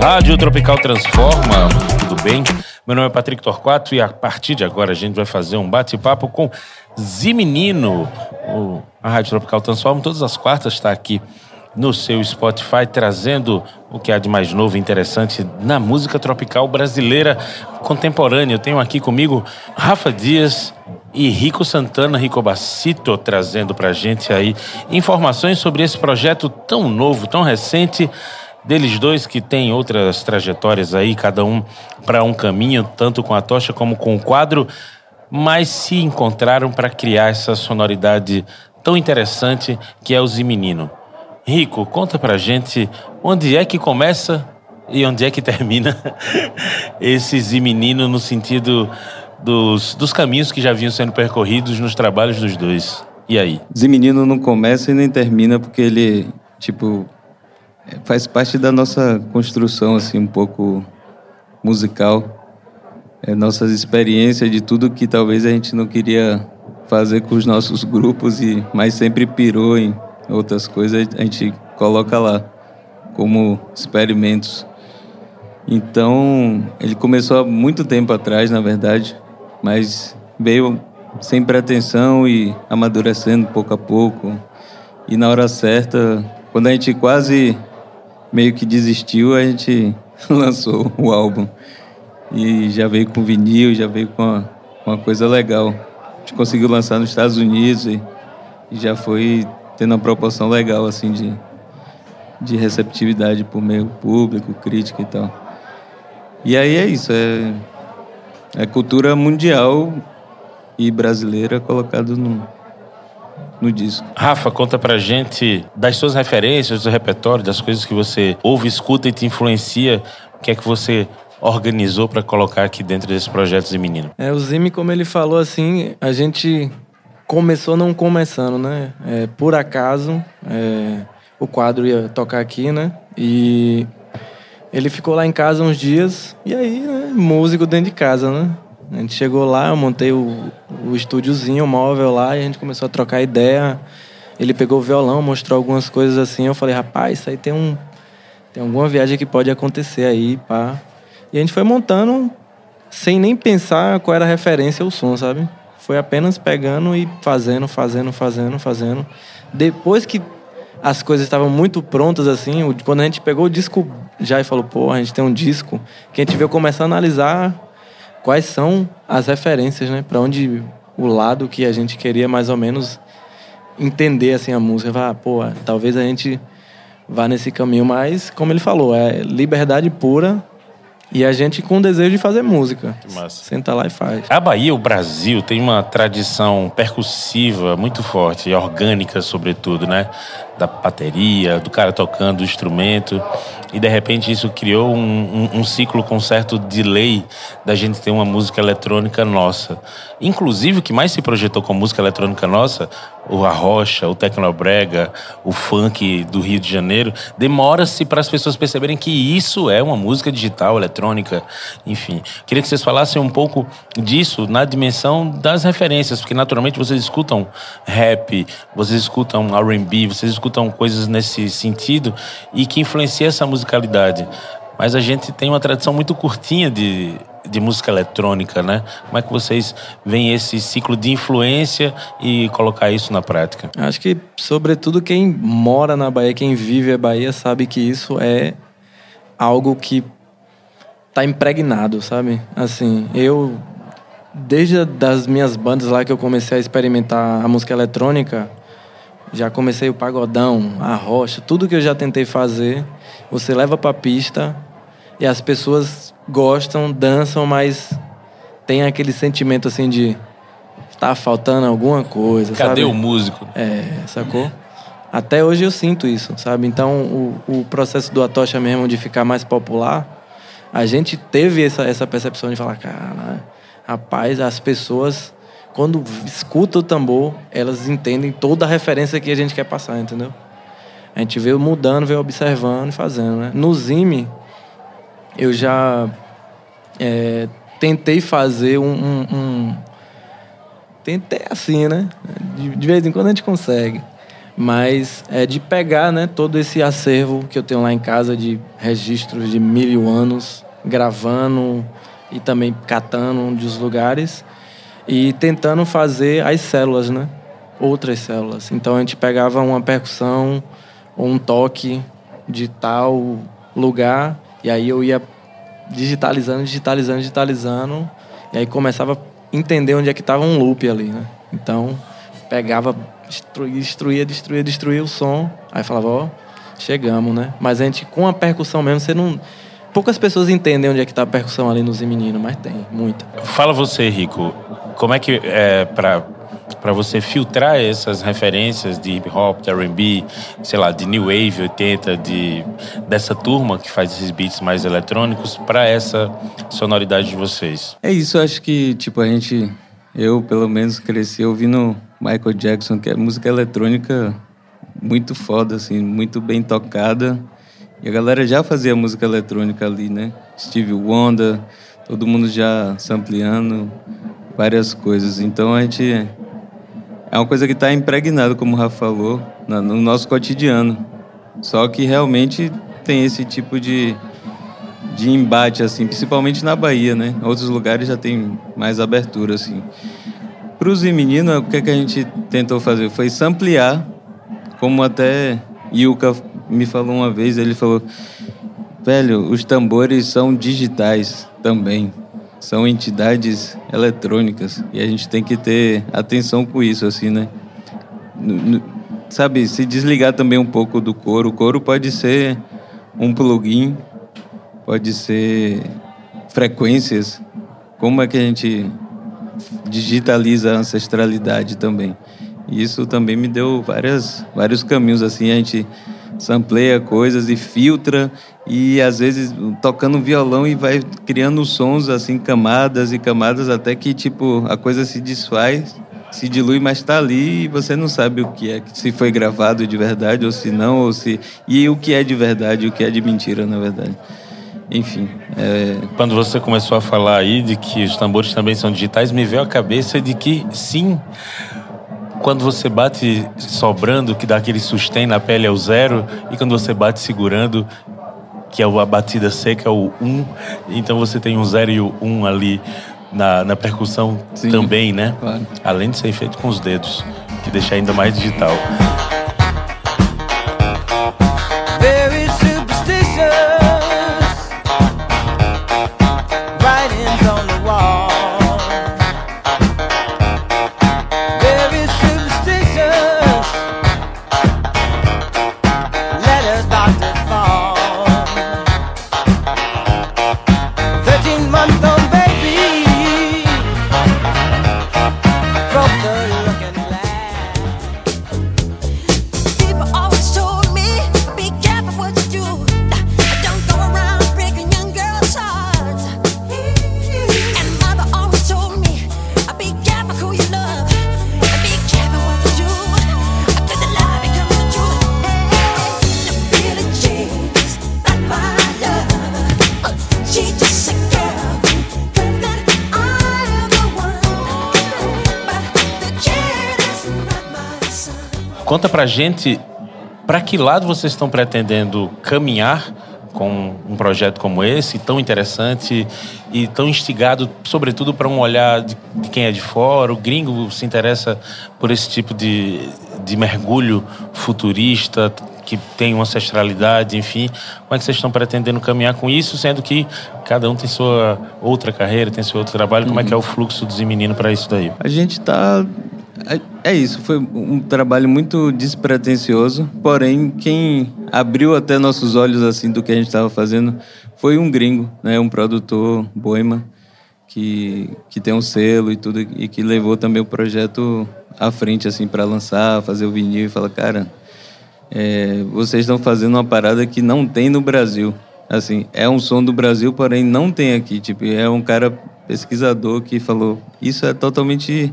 Rádio Tropical Transforma, tudo bem? Meu nome é Patrick Torquato e a partir de agora a gente vai fazer um bate-papo com Zimenino. A Rádio Tropical Transforma, todas as quartas, está aqui no seu Spotify, trazendo o que há de mais novo e interessante na música tropical brasileira contemporânea. Eu tenho aqui comigo Rafa Dias e Rico Santana, Rico Bacito, trazendo pra gente aí informações sobre esse projeto tão novo, tão recente deles dois que têm outras trajetórias aí, cada um para um caminho, tanto com a tocha como com o quadro, mas se encontraram para criar essa sonoridade tão interessante que é o Zimenino. Rico, conta pra gente onde é que começa e onde é que termina esse Zimenino no sentido dos, dos caminhos que já vinham sendo percorridos nos trabalhos dos dois. E aí? Zimenino não começa e nem termina porque ele, tipo, faz parte da nossa construção assim um pouco musical é, nossas experiências de tudo que talvez a gente não queria fazer com os nossos grupos e mas sempre pirou em outras coisas a gente coloca lá como experimentos então ele começou há muito tempo atrás na verdade mas veio sem pretensão e amadurecendo pouco a pouco e na hora certa quando a gente quase meio que desistiu, a gente lançou o álbum. E já veio com vinil, já veio com uma, uma coisa legal. A gente conseguiu lançar nos Estados Unidos e, e já foi tendo uma proporção legal, assim, de, de receptividade por meio público, crítica e tal. E aí é isso, é, é cultura mundial e brasileira colocado no, no disco. Rafa, conta pra gente das suas referências, do repertório, das coisas que você ouve, escuta e te influencia. O que é que você organizou para colocar aqui dentro desse projeto de menino? É, o Zime, como ele falou assim, a gente começou não começando, né? É, por acaso, é, o quadro ia tocar aqui, né? E ele ficou lá em casa uns dias, e aí, né, músico dentro de casa, né? A gente chegou lá, eu montei o, o estúdiozinho, o móvel lá, e a gente começou a trocar ideia. Ele pegou o violão, mostrou algumas coisas assim. Eu falei, rapaz, isso aí tem um. Tem alguma viagem que pode acontecer aí, pá. E a gente foi montando sem nem pensar qual era a referência o som, sabe? Foi apenas pegando e fazendo, fazendo, fazendo, fazendo. Depois que as coisas estavam muito prontas, assim, quando a gente pegou o disco já e falou, pô, a gente tem um disco, que a gente veio começar a analisar quais são as referências, né? Para onde o lado que a gente queria mais ou menos entender assim a música, vai, pô, talvez a gente vá nesse caminho, mas como ele falou, é liberdade pura e a gente com desejo de fazer música. Massa. Senta lá e faz. A Bahia, o Brasil, tem uma tradição percussiva muito forte, e orgânica sobretudo, né? Da bateria, do cara tocando o instrumento e de repente isso criou um, um, um, ciclo com certo delay da gente ter uma música eletrônica nossa. Inclusive, o que mais se projetou com música eletrônica nossa, o arrocha, o tecnobrega, o funk do Rio de Janeiro, demora-se para as pessoas perceberem que isso é uma música digital, eletrônica, enfim. Queria que vocês falassem um pouco disso na dimensão das referências, porque naturalmente vocês escutam rap, vocês escutam R&B, vocês escutam coisas nesse sentido e que influencia essa musicalidade. Mas a gente tem uma tradição muito curtinha de, de música eletrônica, né? Como é que vocês veem esse ciclo de influência e colocar isso na prática? Acho que, sobretudo, quem mora na Bahia, quem vive a Bahia, sabe que isso é algo que tá impregnado, sabe? Assim, eu, desde das minhas bandas lá que eu comecei a experimentar a música eletrônica, já comecei o pagodão, a rocha, tudo que eu já tentei fazer você leva para a pista e as pessoas gostam, dançam, mas tem aquele sentimento assim de tá faltando alguma coisa. Cadê sabe? o músico? É, sacou? Até hoje eu sinto isso, sabe? Então o, o processo do Atocha mesmo de ficar mais popular, a gente teve essa, essa percepção de falar, cara, rapaz, as pessoas quando escutam o tambor, elas entendem toda a referência que a gente quer passar, entendeu? A gente veio mudando, veio observando e fazendo, né? No Zime, eu já é, tentei fazer um, um, um, Tentei assim, né? De, de vez em quando a gente consegue. Mas é de pegar, né, todo esse acervo que eu tenho lá em casa de registros de mil anos, gravando e também catando dos lugares e tentando fazer as células, né? Outras células. Então a gente pegava uma percussão ou um toque de tal lugar e aí eu ia digitalizando, digitalizando, digitalizando e aí começava a entender onde é que estava um loop ali, né? Então pegava, destruía, destruía, destruía, destruía o som, aí falava, ó, chegamos, né? Mas a gente com a percussão mesmo, você não poucas pessoas entendem onde é que está a percussão ali nos meninos, mas tem muita. Fala você, Rico, como é que é para para você filtrar essas referências de hip hop, de R&B, sei lá, de new wave 80, de dessa turma que faz esses beats mais eletrônicos para essa sonoridade de vocês? É isso, acho que tipo a gente eu pelo menos cresci ouvindo Michael Jackson, que é música eletrônica muito foda assim, muito bem tocada. E a galera já fazia música eletrônica ali, né? Steve Wonder, todo mundo já sampleando várias coisas. Então a gente é uma coisa que está impregnada, como o Rafa falou, no nosso cotidiano. Só que realmente tem esse tipo de, de embate, assim, principalmente na Bahia, né? Outros lugares já tem mais abertura, assim. Para os meninos, o que, é que a gente tentou fazer foi samplear, como até Yuka me falou uma vez, ele falou, velho, os tambores são digitais também, são entidades eletrônicas e a gente tem que ter atenção com isso, assim, né? Sabe, se desligar também um pouco do coro. O coro pode ser um plugin, pode ser frequências. Como é que a gente digitaliza a ancestralidade também? Isso também me deu várias, vários caminhos, assim, a gente sampleia coisas e filtra e às vezes tocando violão e vai criando sons assim camadas e camadas até que tipo a coisa se desfaz se dilui mas está ali e você não sabe o que é se foi gravado de verdade ou se não ou se e o que é de verdade o que é de mentira na verdade. Enfim é... quando você começou a falar aí de que os tambores também são digitais me veio a cabeça de que sim quando você bate sobrando, que dá aquele sustém na pele, é o zero, e quando você bate segurando, que é a batida seca, é o um, então você tem um zero e o um ali na, na percussão Sim, também, né? Claro. Além de ser feito com os dedos, que deixa ainda mais digital. Conta pra gente para que lado vocês estão pretendendo caminhar com um projeto como esse, tão interessante e tão instigado, sobretudo para um olhar de, quem é de fora. O gringo se interessa por esse tipo de, de mergulho futurista, que tem uma ancestralidade, enfim. Como é que vocês estão pretendendo caminhar com isso, sendo que cada um tem sua outra carreira, tem seu outro trabalho? Como uhum. é que é o fluxo dos meninos para isso daí? A gente está é, é isso, foi um trabalho muito despretensioso, porém quem abriu até nossos olhos assim do que a gente estava fazendo foi um gringo, né, um produtor boima que que tem um selo e tudo e que levou também o projeto à frente assim para lançar, fazer o vinil e falar, cara, é, vocês estão fazendo uma parada que não tem no Brasil. Assim, é um som do Brasil, porém não tem aqui. Tipo, é um cara pesquisador que falou, isso é totalmente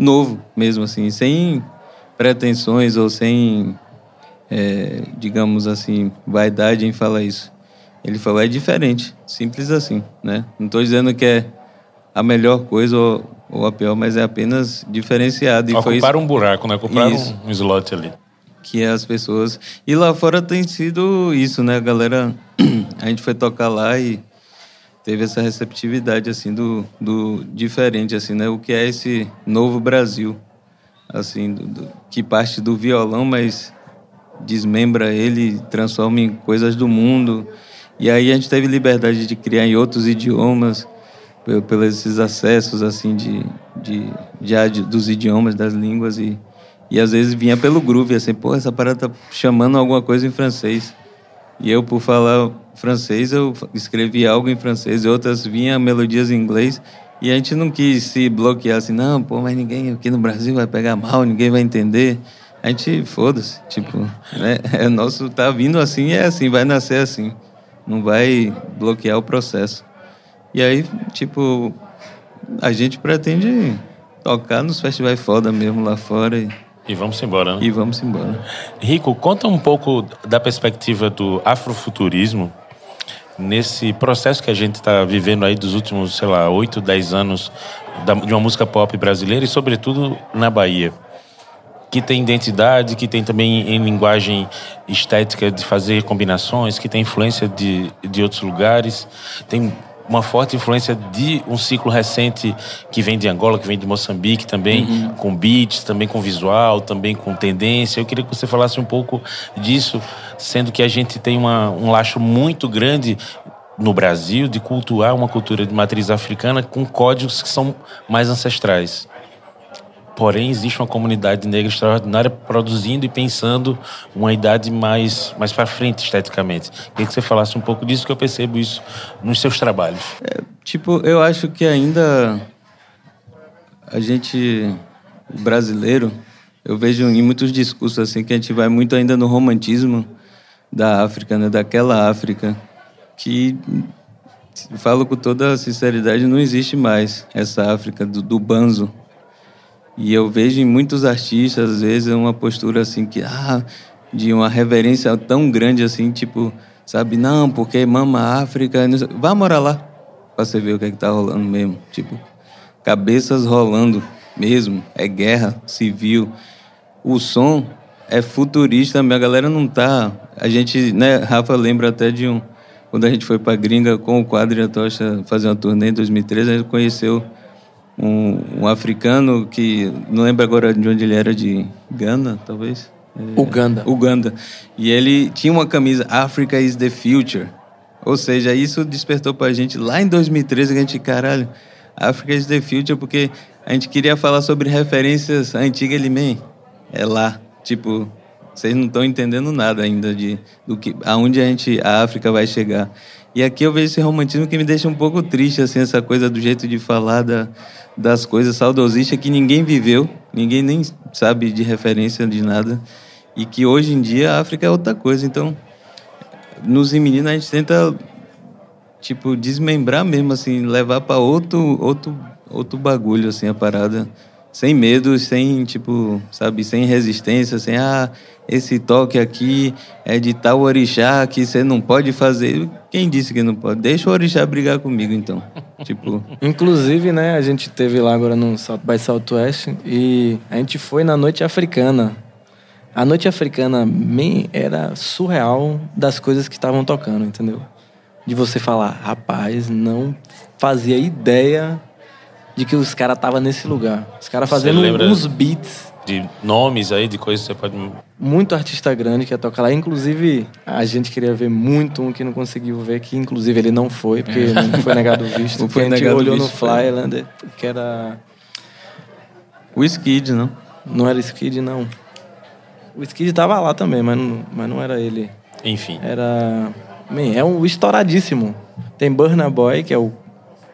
novo mesmo, assim, sem pretensões ou sem, é, digamos assim, vaidade em falar isso. Ele falou, é diferente, simples assim, né? Não estou dizendo que é a melhor coisa ou, ou a pior, mas é apenas diferenciado. E Ocuparam um buraco, né? Ocuparam isso. um slot ali. Que as pessoas. E lá fora tem sido isso, né? Galera. A gente foi tocar lá e teve essa receptividade, assim, do, do diferente, assim, né? O que é esse novo Brasil, assim, do, do, que parte do violão, mas desmembra ele, transforma em coisas do mundo. E aí a gente teve liberdade de criar em outros idiomas pelos esses acessos assim de, de, de, dos idiomas das línguas e e às vezes vinha pelo groove assim pô essa parada tá chamando alguma coisa em francês e eu por falar francês eu escrevi algo em francês e outras vinha melodias em inglês e a gente não quis se bloquear assim não pô mas ninguém aqui no Brasil vai pegar mal ninguém vai entender a gente foda-se tipo né? é nosso tá vindo assim é assim vai nascer assim não vai bloquear o processo e aí, tipo, a gente pretende tocar nos festivais foda mesmo lá fora. E, e vamos embora, né? E vamos embora. Rico, conta um pouco da perspectiva do afrofuturismo nesse processo que a gente está vivendo aí dos últimos, sei lá, 8, 10 anos de uma música pop brasileira e, sobretudo, na Bahia. Que tem identidade, que tem também em linguagem estética de fazer combinações, que tem influência de, de outros lugares, tem uma forte influência de um ciclo recente que vem de Angola, que vem de Moçambique também, uhum. com beats, também com visual, também com tendência. Eu queria que você falasse um pouco disso, sendo que a gente tem uma, um laço muito grande no Brasil de cultuar uma cultura de matriz africana com códigos que são mais ancestrais. Porém, existe uma comunidade negra extraordinária produzindo e pensando uma idade mais, mais para frente esteticamente. Queria que você falasse um pouco disso, que eu percebo isso nos seus trabalhos. É, tipo, eu acho que ainda a gente, brasileiro, eu vejo em muitos discursos assim que a gente vai muito ainda no romantismo da África, né? daquela África, que falo com toda sinceridade, não existe mais essa África do, do banzo, e eu vejo em muitos artistas, às vezes, uma postura assim que, ah, de uma reverência tão grande assim, tipo, sabe, não, porque mama África, vá morar lá, pra você ver o que é que tá rolando mesmo. Tipo, cabeças rolando mesmo, é guerra civil. O som é futurista, a galera não tá. A gente, né, Rafa lembra até de um. Quando a gente foi pra gringa com o quadro e a tocha fazer uma turnê em 2013, a gente conheceu um, um, africano que não lembro agora de onde ele era, de Gana, talvez. É, Uganda. Uganda. E ele tinha uma camisa Africa is the future. Ou seja, isso despertou pra gente lá em 2013 que a gente, caralho, Africa is the future, porque a gente queria falar sobre referências antigas, ele, man, é lá. Tipo, vocês não estão entendendo nada ainda de do que aonde a gente a África vai chegar. E aqui eu vejo esse romantismo que me deixa um pouco triste assim essa coisa do jeito de falar da das coisas saudosistas que ninguém viveu, ninguém nem sabe de referência de nada, e que hoje em dia a África é outra coisa. Então, nos meninas a gente tenta tipo desmembrar mesmo assim, levar para outro outro outro bagulho assim a parada, sem medo, sem tipo, sabe, sem resistência, sem ah, esse toque aqui é de tal orixá que você não pode fazer. Quem disse que não pode? Deixa o orixá brigar comigo, então. tipo. Inclusive, né, a gente teve lá agora no South by Southwest e a gente foi na noite africana. A noite africana era surreal das coisas que estavam tocando, entendeu? De você falar, rapaz, não fazia ideia de que os caras estavam nesse lugar. Os caras fazendo uns beats de nomes aí, de coisas que você pode. Muito artista grande que ia tocar lá. Inclusive, a gente queria ver muito um que não conseguiu ver, que inclusive ele não foi, porque é. não foi negado o visto. foi a gente olhou no Flyland, que era. O Skid, não? Não era Skid, não. O Skid tava lá também, mas não, mas não era ele. Enfim. Era. Man, é um estouradíssimo. Tem Burna Boy, que é o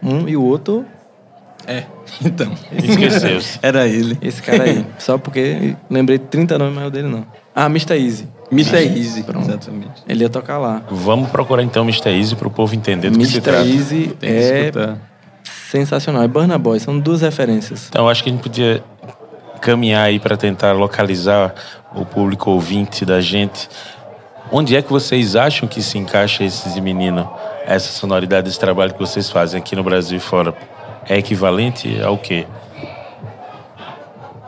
um, e o outro é, então. Esqueceu. Era ele. Esse cara aí. Só porque lembrei 30 nomes, mas é o dele não. Ah, Mr. Easy. Mr. Easy, Pronto. exatamente. Ele ia tocar lá. Vamos procurar então Mr. Easy para o povo entender do Mr. que se trata. Mr. Easy é sensacional. É Burna Boy, são duas referências. Então, acho que a gente podia caminhar aí para tentar localizar o público ouvinte da gente. Onde é que vocês acham que se encaixa esses meninos, essa sonoridade, esse trabalho que vocês fazem aqui no Brasil e fora? É equivalente ao quê?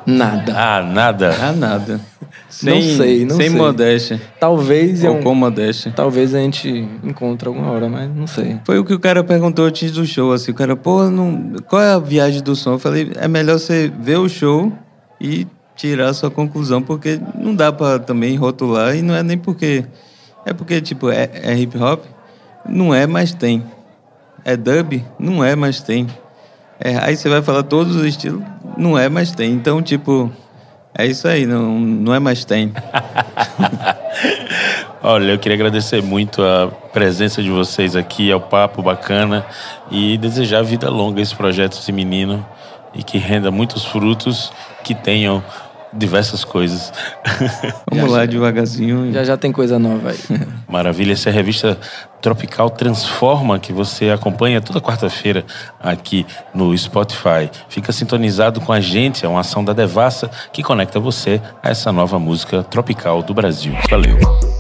Nada. Ah, nada. Ah, nada. Não sei, não sem sei. modéstia. Talvez Ou eu, com modéstia. talvez a gente encontre alguma hora, mas não sei. Foi o que o cara perguntou antes do show, assim, o cara, pô, não... qual é a viagem do som? Eu falei, é melhor você ver o show e tirar a sua conclusão, porque não dá pra também rotular, e não é nem porque... É porque, tipo, é, é hip hop? Não é, mas tem. É dub? Não é, mas tem. É, aí você vai falar todos os estilos? Não é, mas tem. Então, tipo, é isso aí, não, não é, mas tem. Olha, eu queria agradecer muito a presença de vocês aqui, ao papo bacana e desejar vida longa a esse projeto esse menino e que renda muitos frutos, que tenham diversas coisas. Vamos lá, devagarzinho. Já já tem coisa nova aí. Maravilha, essa é a revista Tropical Transforma, que você acompanha toda quarta-feira aqui no Spotify. Fica sintonizado com a gente, é uma ação da Devassa que conecta você a essa nova música tropical do Brasil. Valeu!